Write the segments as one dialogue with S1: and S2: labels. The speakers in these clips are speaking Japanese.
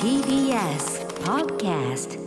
S1: TBS Podcast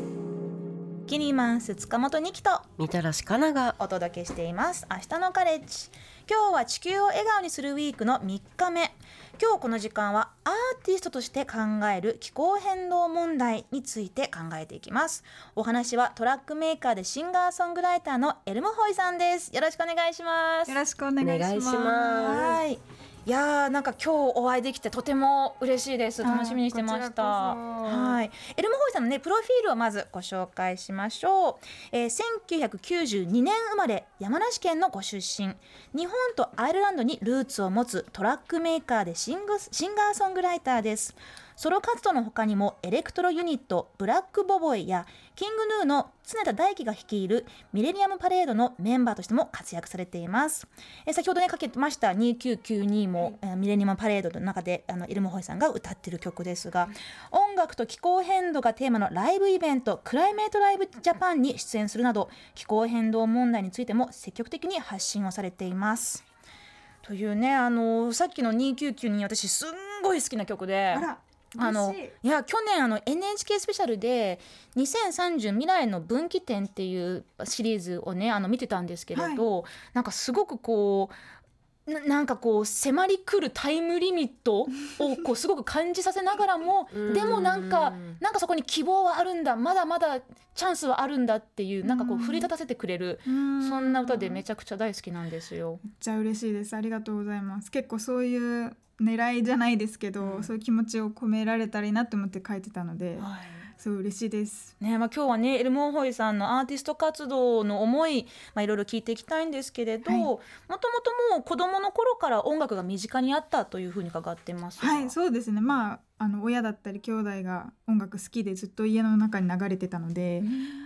S2: キニマンス塚本二木と
S3: みたらしかなが
S2: お届けしています。明日のカレッジ。今日は地球を笑顔にするウィークの3日目。今日この時間はアーティストとして考える気候変動問題について考えていきます。お話はトラックメーカーでシンガーソングライターのエルモホイさんです。よろしくお願いします。
S4: よろしくお願いします。
S3: お願いします。
S2: はいいやーなんか今日お会いできてとても嬉しいです。楽しみにしてました。はい。ermhoi さんのねプロフィールをまずご紹介しましょう、えー、1992年生まれ山梨県のご出身。日本とアイルランドにルーツを持つトラックメーカーでシングシンガーソングライターですソロ活動の他にもエレクトロユニット Black Boboi や King Gnu の常田大希が率いる millennium parade のメンバーとしても活躍されています。えー先ほどねかけてました2992も、えー millennium parade の中であの ermhoi さんが歌っている曲ですが、音楽と気候変動がテーマのライブイベントクライメートライブジャパンに出演するなど気候変動問題についても積極的に発信をされています。というねあのさっきの2992私すんごい好きな曲で。
S4: あら、
S2: あのいや去年あの NHK スペシャルで「2030未来の分岐点」っていうシリーズをねあの見てたんですけれど、なんかすごくこうななんかこう迫り来るタイムリミットをこうすごく感じさせながらも
S3: うん
S2: でもなんかなんかそこに希望はあるんだまだまだチャンスはあるんだっていうなんかこう
S4: うん
S2: 奮い立たせてくれるそんな歌でめちゃくちゃ大好きなんですよ。
S4: めっちゃ嬉しいです。ありがとうございます。結構そういう狙いじゃないですけど、
S2: うん。
S4: そういう気持ちを込められたらいいなと思って書いてたので、
S2: はい。
S4: すごい嬉しいです。
S2: ねまあ、今日はねエルモンホイさんのアーティスト活動の思い、まあ、いろいろ聞いていきたいんですけれど、
S4: はい。
S2: もともともう子供の頃から音楽が身近にあったというふうに伺ってますが。
S4: はい、そうですね。まああの親だったり兄弟が音楽好きでずっと家の中に流れてたので、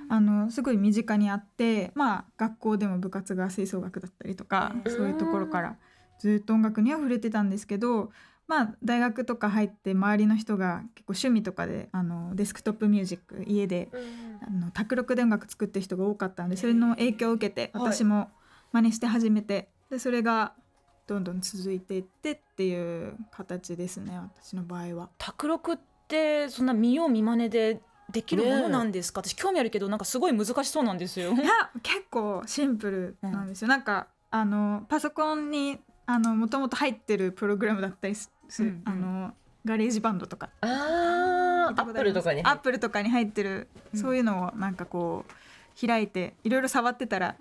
S4: あのすごい身近にあって、まあ学校でも部活が吹奏楽だったりとか、
S2: うん。
S4: そういうところからずっと音楽には触れてたんですけど、まあ大学とか入って周りの人が結構趣味とかであのデスクトップミュージック家であの卓録で音楽作ってる人が多かったんでそれの影響を受けて
S2: はい。
S4: 私も真似して始めてでそれがどんどん続いていってっていう形ですね私の場合は。
S2: 卓録ってそんな見よう見まねでできるものなんですか、私興味あるけどなんかすごい難しそうなんですよ。
S4: いや結構シンプルなんですよ、なんかあのパソコンにあのもともと入ってるプログラムだったりする、
S2: うんうん。
S4: あの GarageBand とか。
S3: あー Apple とかに
S4: Apple とかに入ってる、
S2: うん。
S4: そういうのをなんかこう開いていろいろ触ってたら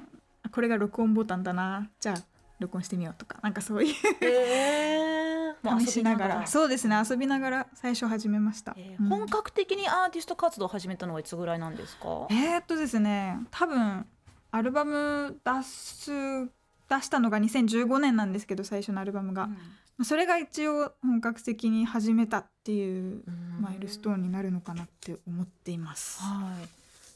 S4: あこれが録音ボタンだな。じゃあ録音してみようとか。なんかそういう
S3: え
S2: まあ
S4: 試しながら。
S2: 遊びながら。
S4: そうですね。遊びながら最初始めました、うん。
S2: えー本格的にアーティスト活動を始めたのはいつぐらいなんですか、
S4: えー、っとですね。多分アルバム出す出したのが2015年なんですけど最初のアルバムが、それが一応本格的に始めたっていうマイルストーンになるのかなって思っています。
S2: はい。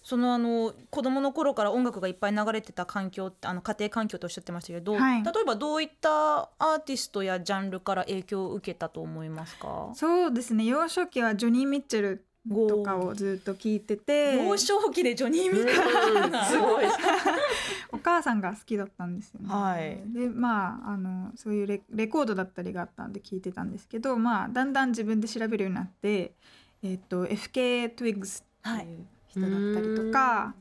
S2: そのあの子供の頃から音楽がいっぱい流れてた環境あの家庭環境とおっしゃってましたけど、
S4: はい
S2: 例えばどういったアーティストやジャンルから影響を受けたと思いますか？
S4: そうですね幼少期はジョニー・ミッチェルとかをずっと聞いてて。
S2: 幼少期でジョニー・ミッチ
S3: うん。
S2: ェル
S3: すごい。
S4: お母さんが好きだったんですよね。
S2: はい。
S4: でまああのそういうレレコードだったりがあったんで聞いてたんですけど、まあ、だんだん自分で調べるようになって、えっと FK トゥイッグスっていう人だったりとか、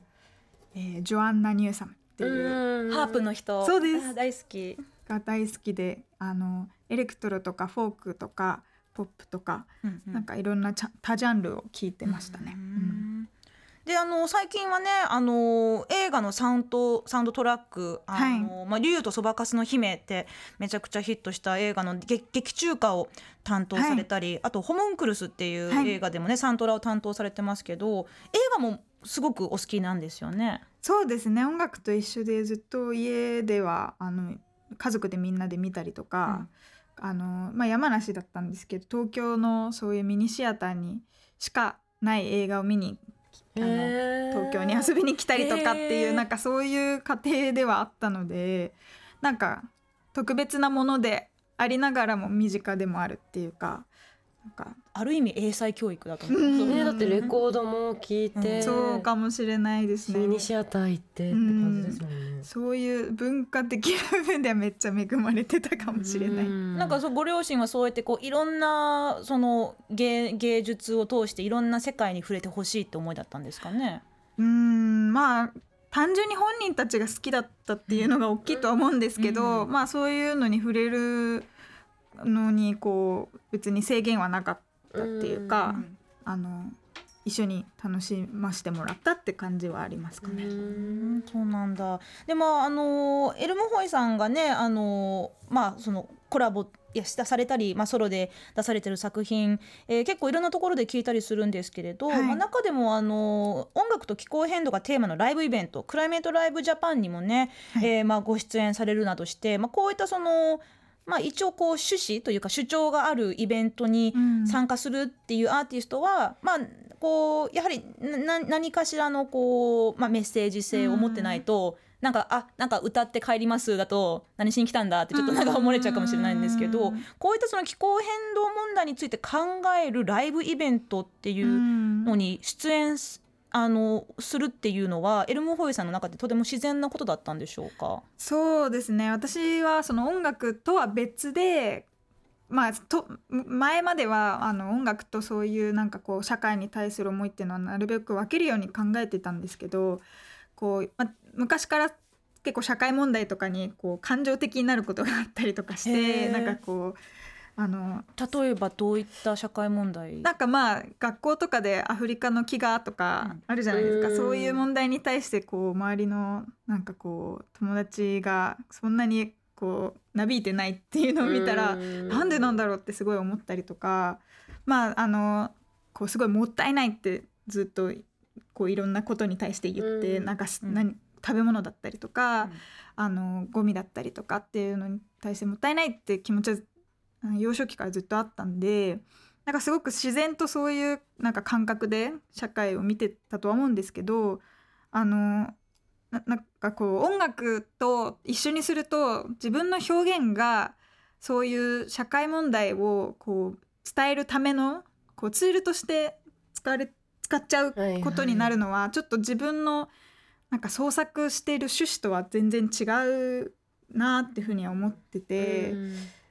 S4: えージョアンナ・ニューサムっていう
S2: ハープの人。
S4: そうです。
S2: あ大好き。
S4: が大好きであのエレクトロとかフォークとかポップとか、
S2: うんうん。
S4: なんかいろんな多ジャンルを聞いてましたね。
S2: う
S4: うん。
S2: んであの最近はねあの映画のサウンドサウンドトラック「あのまあ、竜とそばかすの姫」ってめちゃくちゃヒットした映画の劇劇中歌を担当されたり、あと「ホムンクルス」っていう
S4: はい。
S2: 映画でもね、サントラを担当されてますけど映画もすごくお好きなんですよね。
S4: そうですね。音楽と一緒でずっと家ではあの家族でみんなで見たりとか、あのまあ、山梨だったんですけど東京のそういうミニシアターにしかない映画を見にあの東京に遊びに来たりとかっていう、
S2: へー。
S4: なんかそういう家庭ではあったのでなんか特別なものでありながらも身近でもあるっていうかなんか
S2: ある意味英才教育だと思う、
S4: うん。
S3: ねだってレコードも聞いて、
S2: うん。
S4: そうかもしれないですね。
S3: ミニシアター行ってって感じですもんね。
S4: そういう文化的な部分ではめっちゃ恵まれてたかもしれない。
S3: うん。
S2: なんかそうご両親はそうやってこういろんなその芸芸術を通していろんな世界に触れてほしいって思いだったんですかね？
S4: うーん。まあ単純に本人たちが好きだったっていうのが大きいとは思うんですけど、
S2: うん。
S4: まあそういうのに触れるのにこう別に制限はなかったっていうか、あの一緒に楽しませてもらったって感じはありますかね。
S2: うん。そうなんだ。でもあのエルムホイさんがねあのまあそのコラボやしされたり、まあ、ソロで出されてる作品、えー結構いろんなところで聞いたりするんですけれど、
S4: はい。
S2: まあ、中でもあの音楽と気候変動がテーマのライブイベントクライメートライブジャパンにもね、
S4: はい。
S2: えーまあ、ご出演されるなどして、まあ、こういったその、まあ、一応こう趣旨というか主張があるイベントに
S4: うん。
S2: 参加するっていうアーティストは、まあこうやはりな何かしらのこう、まあ、メッセージ性を持ってないと、なんかあなんか歌って帰りますだと何しに来たんだってちょっとなんか思われちゃうかもしれないんですけど、
S4: うん
S2: こういったその気候変動問題について考えるライブイベントっていう
S4: うん。
S2: のに出演すあのするっていうのはエルムホイさんの中でとても自然なことだったんでしょうか？
S4: そうですね私はその音楽とは別でまあと前まではあの音楽とそういうなんかこう社会に対する思いっていうのはなるべく分けるように考えてたんですけどこう、ま、昔から結構社会問題とかにこう感情的になることがあったりとかしてなんかこうあの
S2: 例えばどういった社会問題？
S4: なんかまあ学校とかでアフリカの飢餓とかあるじゃないですか、
S3: うん。
S4: そういう問題に対してこう周りのなんかこう友達がそんなにこうなびいてないっていうのを見たら、なんでなんだろうってすごい思ったりとか。まああのこうすごいもったいないってずっとこういろんなことに対して言って、
S3: うん。
S4: なんか何食べ物だったりとか、
S2: うん。
S4: あのゴミだったりとかっていうのに対してもったいないって気持ちは幼少期からずっとあったんでなんかすごく自然とそういうなんか感覚で社会を見てたとは思うんですけどあのななんかこう音楽と一緒にすると自分の表現がそういう社会問題をこう伝えるためのこうツールとして使われ使っちゃうことになるのはちょっと自分のなんか創作している趣旨とは全然違うなっていうふうには思ってて。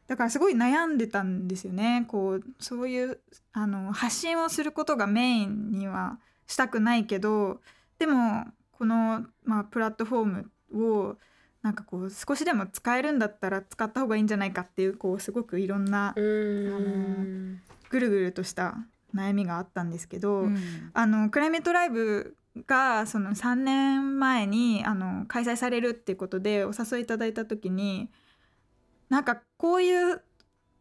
S4: だからすごい悩んでたんですよね。こうそういうあの発信をすることがメインにはしたくないけどでもこの、まあ、プラットフォームをなんかこう少しでも使えるんだったら使った方がいいんじゃないかっていうこうすごくいろんな
S3: うん。
S4: ぐるぐるとした悩みがあったんですけど、
S2: うん。
S4: あのクライメートライブがその3年前にあの開催されるっていうことでお誘いいただいた時になんかこういう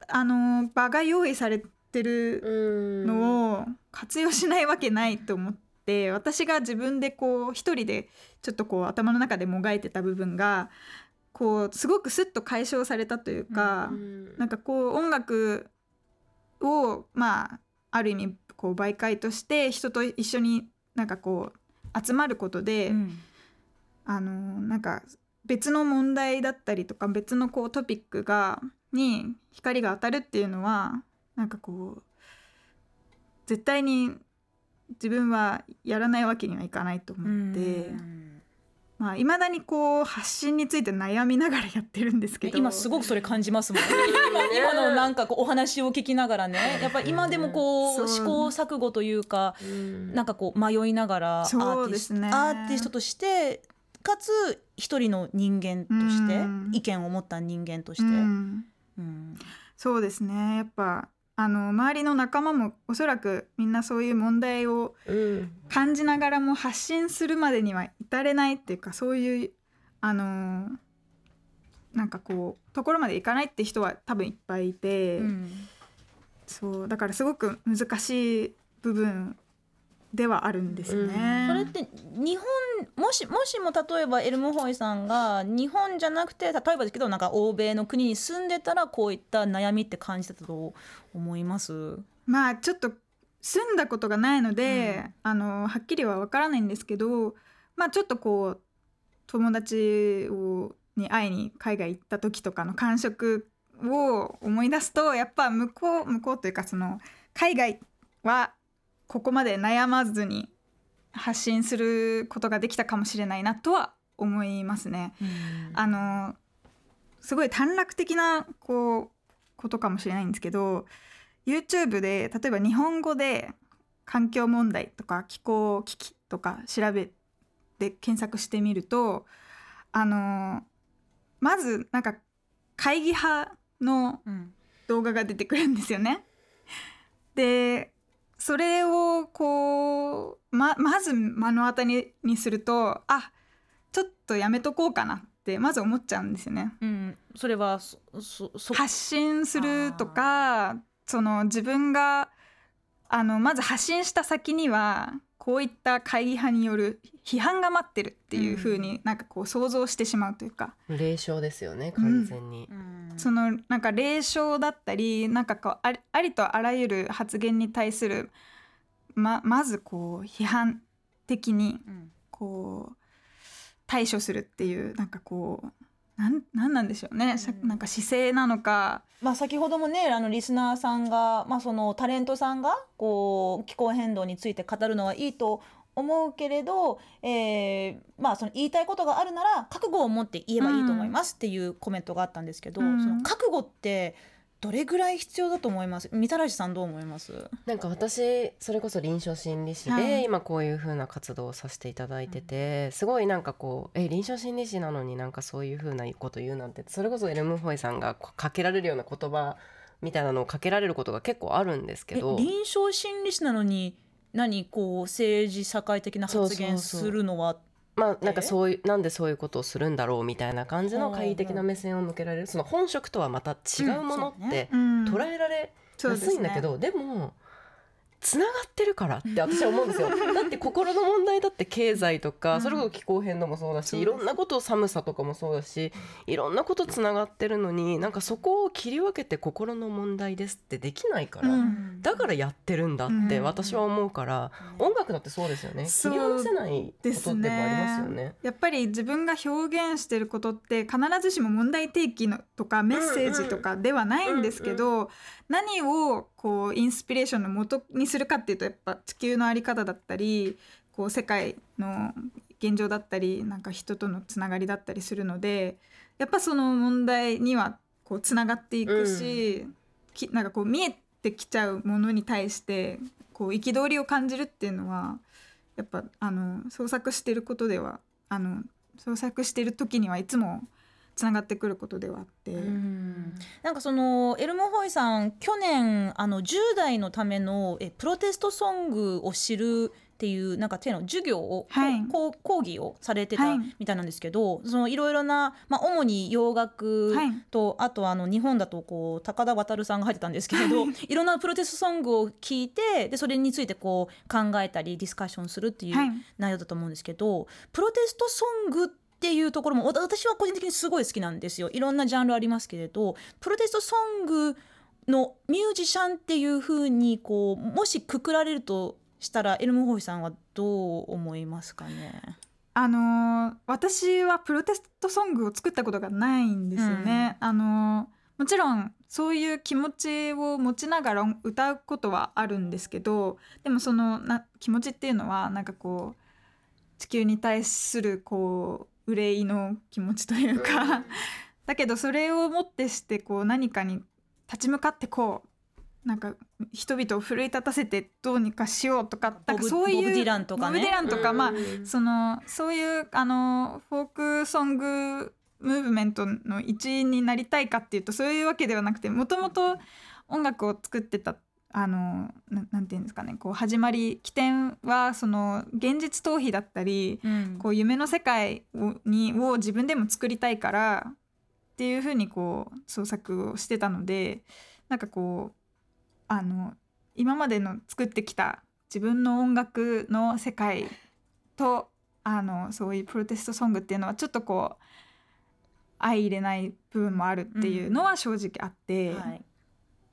S4: あの場が用意されてるのを活用しないわけないと思って私が自分でこう一人でちょっとこう頭の中でもがいてた部分がこうすごくスッと解消されたというか。なんかこう音楽をまあある意味こう媒介として人と一緒になんかこう集まることで、
S2: うん
S4: あのなんか別の問題だったりとか別のこうトピックがに光が当たるっていうのはなんかこう絶対に自分はやらないわけにはいかないと思って。
S2: うん。
S4: まあ、未だにこう発信について悩みながらやってるんですけど。
S2: 今すごくそれ感じますもんね。今今のなんかこうお話を聞きながらねやっぱり今でもこう試行錯誤というかなんかこう迷いながらアーティスト、
S4: ね。
S2: アーティストとしてかつ一人の人間として
S4: うん。
S2: 意見を持った人間として、
S4: うん。
S2: うん。
S4: そうですね。やっぱあの周りの仲間もおそらくみんなそういう問題を感じながらも発信するまでには至れないっていうかそういうあのなんかこうところまでいかないって人は多分いっぱいいて、
S2: うん。
S4: そうだからすごく難しい部分ではあるんですね。
S2: それって日本もしもしも例えばエルムホイさんが日本じゃなくて例えばですけどなんか欧米の国に住んでたらこういった悩みって感じてたと思います？
S4: まあちょっと住んだことがないので、あのはっきりはわからないんですけどまあちょっとこう友達をに会いに海外行った時とかの感触を思い出すとやっぱ向こう向こうというかその海外はここまで悩まずに発信することができたかもしれないなとは思いますね。あのすごい短絡的なこうことかもしれないんですけど YouTube で例えば日本語で環境問題とか気候危機とか調べて検索してみるとあのまずなんか会議派の
S2: うん
S4: 動画が出てくるんですよね。でそれをこうままず目の当たりにするとあちょっとやめとこうかなってまず思っちゃうんですよね。
S2: うん、それはそそそ
S4: 発信するとかその自分があのまず発信した先にはこういった会議派による批判が待ってるっていう風になんかこう想像してしまうというか、
S3: 霊障ですよね完全に、
S2: うん
S4: そのなんか霊障だったりなんかこうありとあらゆる発言に対するままずこう批判的に
S2: うん。
S4: こう対処するっていうなんかこうなんなんなんでしょうね、さ
S2: うん。
S4: なんか姿勢なのか。
S2: まあ、先ほどもねあのリスナーさんが、まあ、そのタレントさんがこう気候変動について語るのはいいと思うけれど、えーまあ、その言いたいことがあるなら覚悟を持って言えばいいと思いますっていうコメントがあったんですけど、
S4: うん。
S2: その覚悟ってどれぐらい必要だと思います？みたらしさんどう思います？
S3: なんか私それこそ臨床心理士で、
S4: はい。
S3: 今こういう風な活動をさせていただいてて、すごいなんかこうえ臨床心理士なのになんかそういう風なこと言うなんてそれこそエルムホイさんがかけられるような言葉みたいなのをかけられることが結構あるんですけ
S2: え
S3: ど
S2: 臨床心理士なのに何こう政治社会的な発言するのは
S3: まあなんかそういうなんでそういうことをするんだろうみたいな感じの
S2: うん
S3: 懐疑的な目線を向けられるその本職とはまた違うものって
S4: うん。
S3: 捉えられ
S4: そうです
S3: 安いんだけど、でもつながってるからって私は思うんですよ。だって心の問題だって経済とか、
S4: うん。
S3: それこそ気候変動もそうだしいろんなこと寒さとかもそうだしいろんなことつながってるのになんかそこを切り分けて心の問題ですってできないから、
S4: うん。
S3: だからやってるんだって
S4: うん。
S3: 私は思うから、音楽だってそうですよね。切り離せないことでもありますよね。
S4: やっぱり自分が表現してることって必ずしも問題提起のとかメッセージとかではないんですけど、何をこうインスピレーションの元にするかっていうとやっぱ地球の在り方だったりこう世界の現状だったりなんか人とのつながりだったりするのでやっぱその問題にはこうつながっていくし、きなんかこう見えてきちゃうものに対してこう憤りを感じるっていうのはやっぱあの創作してることではあの創作してる時にはいつもつながってくることではあって、
S2: うん。なんかそのエルモホイさん去年あの10代のためのえプロテストソングを知るっていうなんか手の授業を、
S4: はい。
S2: こう講義をされてた
S4: はい。
S2: みたいなんですけど、そのいろいろな、まあ、主に洋楽
S4: はい。
S2: と、あとあの日本だとこう高田渉さんが入ってたんですけれど、い、ろんなプロテストソングを聞いてでそれについてこう考えたりディスカッションするっていう
S4: はい。
S2: 内容だと思うんですけどプロテストソングっていうところもわ私は個人的にすごい好きなんですよ。いろんなジャンルありますけれどプロテストソングのミュージシャンっていうふうにこうもしくくられるとしたらエルムホイさんはどう思いますかね？
S4: あのー私はプロテストソングを作ったことがないんですよね。あのーもちろんそういう気持ちを持ちながら歌うことはあるんですけどでもそのな気持ちっていうのはなんかこう地球に対するこう憂いの気持ちというか、だけどそれをもってしてこう何かに立ち向かってこうなんか人々を奮い立たせてどうにかしようとかなんかそういう
S2: ボブディランとかね。
S4: ランとか、まあ
S3: うん
S4: そのそういうあのフォークソングムーブメントの一員になりたいかっていうとそういうわけではなくてもともと音楽を作ってたあのななんていうんですかねこう始まり起点はその現実逃避だったり
S2: うん。
S4: こう夢の世界をにを自分でも作りたいからっていうふうにこう創作をしてたのでなんかこうあの今までの作ってきた自分の音楽の世界とあのそういうプロテストソングっていうのはちょっとこう相入れない部分もあるっていうのは正直あって、
S2: はい。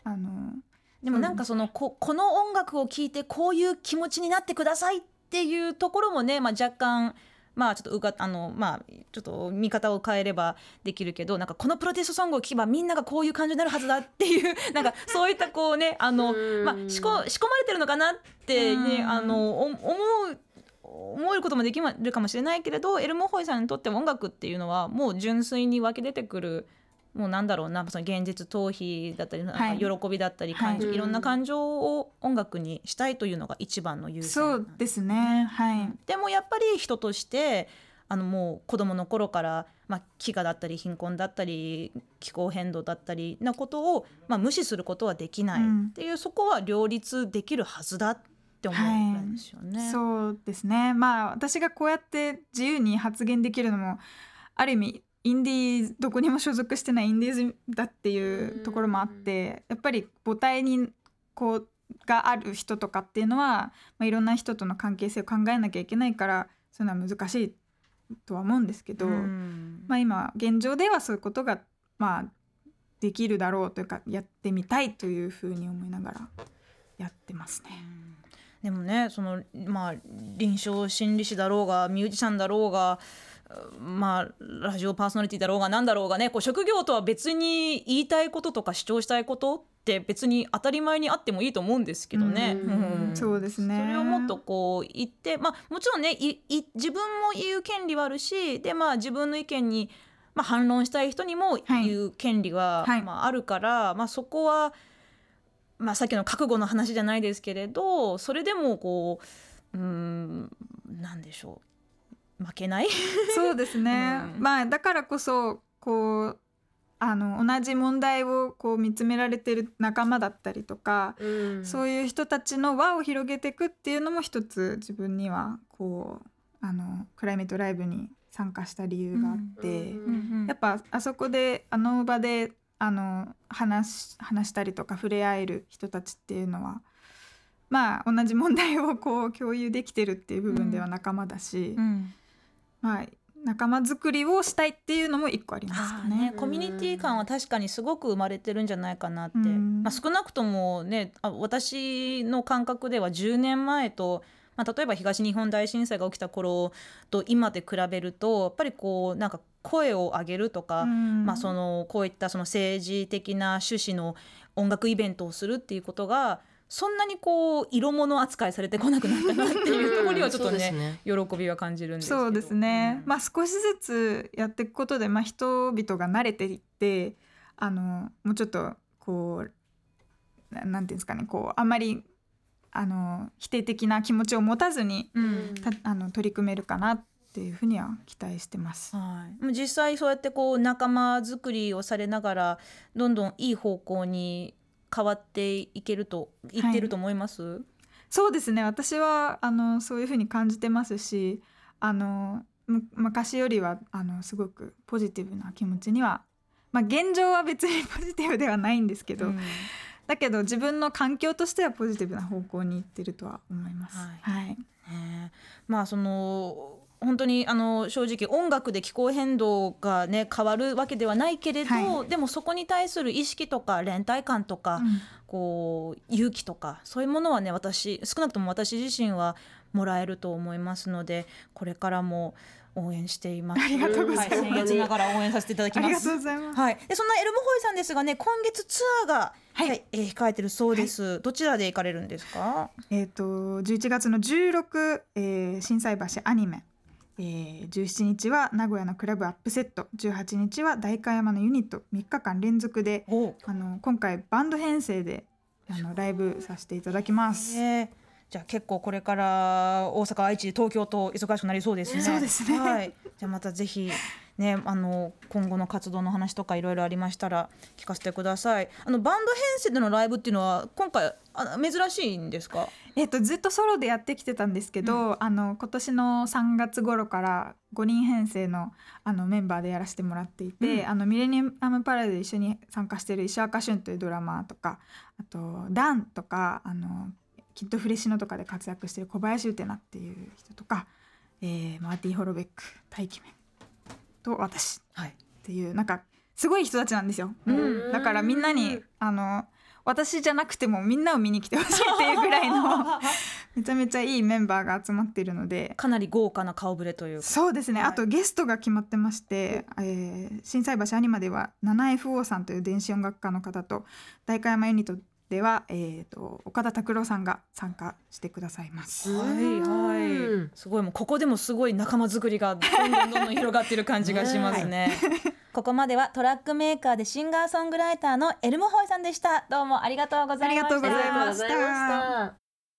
S4: あの
S2: でもなんかそのここの音楽を聴いてこういう気持ちになってくださいっていうところもね、まあ、若干、まあちょっとうかあのまあちょっと見方を変えればできるけどなんかこのプロテストソングを聴けばみんながこういう感情になるはずだっていう なんか そういったこうねあのまあ仕込仕込まれてるのかなってね
S4: うん。
S2: あのお思う思えることもできるかもしれないけれどエルモホイさんにとっても音楽っていうのはもう純粋に湧き出てくるもうなんだろうなその現実逃避だったりなんか
S4: はい。
S2: 喜びだったり感情、
S3: はい
S2: い、ろんな感情を音楽にしたいというのが一番の優先
S4: そ
S2: なん
S4: うですね。はい。
S2: でもやっぱり人としてあのもう子供の頃から、まあ、飢餓だったり貧困だったり気候変動だったりなことを、まあ、無視することはできない。
S4: うん。
S2: っていう、そこは両立できるはずだって思うんですよね。
S4: そうですね。まあ私がこうやって自由に発言できるのもある意味インディーズどこにも所属してないインディーズだっていうところもあってやっぱり母体にこうがある人とかっていうのは、まあ、いろんな人との関係性を考えなきゃいけないからそういうのは難しいとは思うんですけど、
S2: うん。
S4: まあ、今現状ではそういうことがまあできるだろうというかやってみたいというふうに思いながらやってますね。
S2: でもねそのまあ臨床心理士だろうがミュージシャンだろうがまあラジオパーソナリティだろうが何だろうがねこう職業とは別に言いたいこととか主張したいことって別に当たり前にあってもいいと思うんですけどね。
S3: うん。
S2: ん。
S4: そうですね。
S2: それをもっとこう言ってまあもちろんねいい自分も言う権利はあるしでまあ自分の意見に、まあ、反論したい人にも
S4: はい。
S2: 言う権利は、
S4: はい。
S2: まあ、あるから、まあ、そこは、まあ、さっきの覚悟の話じゃないですけれどそれでもこううーんなんでしょう負けない。
S4: そうですね、
S2: うん。
S4: まあだからこそこうあの同じ問題をこう見つめられてる仲間だったりとか、そういう人たちの輪を広げていくっていうのも一つ自分にはこうあのクライメートライブに参加した理由があって、やっぱあそこであの場であの話し話したりとか触れ合える人たちっていうのはまあ同じ問題をこう共有できてるっていう部分では仲間だし、
S2: うん
S4: まあ仲間作りをしたいっていうのも一個ありますかね。
S2: ね、コミュニティ感は確かにすごく生まれてるんじゃないかなって、
S4: うん。
S2: まあ、少なくともねあ私の感覚では10年前と、まあ、例えば東日本大震災が起きた頃と今で比べるとやっぱりこうなんか声を上げるとか、
S4: うん。
S2: まあ、そのこういったその政治的な趣旨の音楽イベントをするっていうことがそんなにこう色物扱いされてこなくなったなっていうところにはちょっと
S3: そうです
S2: ね。喜びは感じるんですけど。
S4: そうですね、
S2: うん
S4: まあ少しずつやっていくことで、まあ、人々が慣れていってあのもうちょっとこうななんていうんですかねこうあんまりあの否定的な気持ちを持たずに
S2: うん。
S4: たあの取り組めるかなっていうふうには期待してます。
S2: はい、実際そうやってこう仲間作りをされながらどんどんいい方向に変わっていけると言ってると思います、
S4: そうですね。私はあのそういうふうに感じてますしあのむ昔よりはあのすごくポジティブな気持ちには、まあ、現状は別に ポジティブではないんですけど、
S2: うん。
S4: だけど自分の環境としてはポジティブな方向に行ってるとは思います。
S2: は
S4: はい、
S2: ね。えまあその本当にあの正直音楽で気候変動がね変わるわけではないけれど、
S4: は
S2: でもそこに対する意識とか連帯感とか、
S4: うん。
S2: こう勇気とかそういうものはね私少なくとも私自身はもらえると思いますのでこれからも応援しています。
S4: ありがとうございます。
S2: は僭越ながら応援させていただき
S4: ありが
S2: ます。
S4: とうございます。
S2: はい、でそんなエルモホイさんですがね今月ツアーが、はい。えー控えてるそうです、どちらで行かれるんですか？
S4: えっ、と11月の16、えー、心斎橋アニメ、えー、17日は名古屋のクラブアップセット18日は代官山のユニット3日間連続で
S2: お
S4: あの今回バンド編成であのライブさせていただきます。
S2: えーじゃあ結構これから大阪愛知東京と忙しくなりそうですね。
S4: そうですね
S2: はい。じゃあまたぜひねあの今後の活動の話とかいろいろありましたら聞かせてください。あのバンド編成でのライブっていうのは今回あ珍しいんですか？
S4: えっとずっとソロでやってきてたんですけど、あの今年の3月頃から5人編成のあのメンバーでやらせてもらっていて、
S2: うん
S4: あのミレニアムパラで一緒に参加している石若俊というドラマーとかあとダンとかあのキッドフレシノとかで活躍している小林ウテナっていう人とか、えーマーティ・ホロベック大気面と私
S2: はい。
S4: っていうなんかすごい人たちなんですよ。
S3: うん。
S4: だからみんなにあの私じゃなくてもみんなを見に来てほしいっていうぐらいの めちゃめちゃいいメンバーが集まっているので。
S2: かなり豪華な顔ぶれというか。
S4: そうですね、
S2: はい。
S4: あとゲストが決まってまして、えー、心斎橋アニマでは 7FO さんという電子音楽家の方と代官山ユニットでは、えー、と岡田拓郎さんが参加してくださいます。
S2: はい
S3: うん
S2: はい。すごい。もうここでもすごい仲間作りがどんどんどんどん広がってる感じがしますね。ここまではトラックメーカーでシンガーソングライターのエルムホイさんでした。どうも
S4: ありがとうございました。
S3: ありがとうございました